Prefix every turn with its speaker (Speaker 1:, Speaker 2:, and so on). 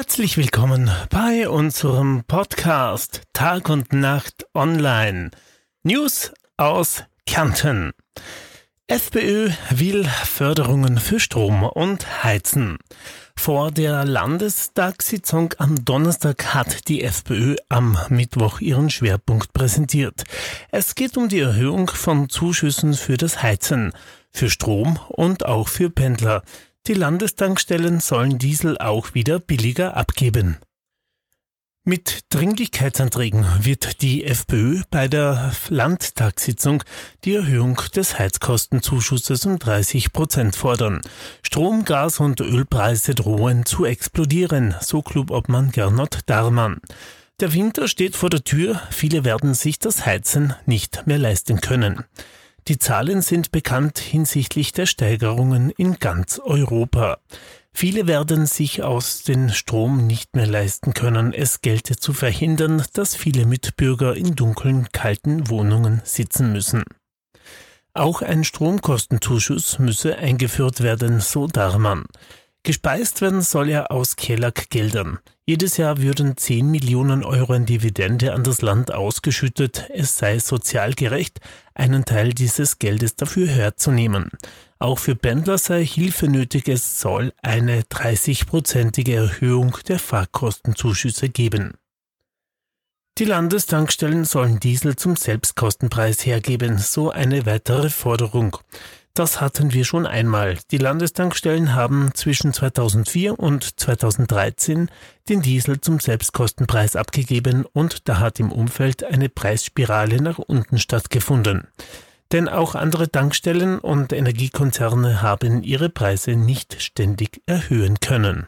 Speaker 1: Herzlich willkommen bei unserem Podcast Tag und Nacht Online. News aus Kärnten. FPÖ will Förderungen für Strom und Heizen. Vor der Landestagssitzung am Donnerstag hat die FPÖ am Mittwoch ihren Schwerpunkt präsentiert. Es geht um die Erhöhung von Zuschüssen für das Heizen, für Strom und auch für Pendler. Die Landestankstellen sollen Diesel auch wieder billiger abgeben. Mit Dringlichkeitsanträgen wird die FPÖ bei der Landtagssitzung die Erhöhung des Heizkostenzuschusses um 30 Prozent fordern. Strom, Gas und Ölpreise drohen zu explodieren, so Clubobmann Gernot Darmann. Der Winter steht vor der Tür, viele werden sich das Heizen nicht mehr leisten können. Die Zahlen sind bekannt hinsichtlich der Steigerungen in ganz Europa. Viele werden sich aus den Strom nicht mehr leisten können. Es gelte zu verhindern, dass viele Mitbürger in dunklen, kalten Wohnungen sitzen müssen. Auch ein Stromkostenzuschuss müsse eingeführt werden, so Darman. Gespeist werden soll er aus Kellag-Geldern. Jedes Jahr würden 10 Millionen Euro in Dividende an das Land ausgeschüttet. Es sei sozial gerecht, einen Teil dieses Geldes dafür herzunehmen. Auch für Pendler sei Hilfe nötig. Es soll eine 30-prozentige Erhöhung der Fahrkostenzuschüsse geben. Die Landestankstellen sollen Diesel zum Selbstkostenpreis hergeben, so eine weitere Forderung. Das hatten wir schon einmal. Die Landestankstellen haben zwischen 2004 und 2013 den Diesel zum Selbstkostenpreis abgegeben und da hat im Umfeld eine Preisspirale nach unten stattgefunden. Denn auch andere Tankstellen und Energiekonzerne haben ihre Preise nicht ständig erhöhen können.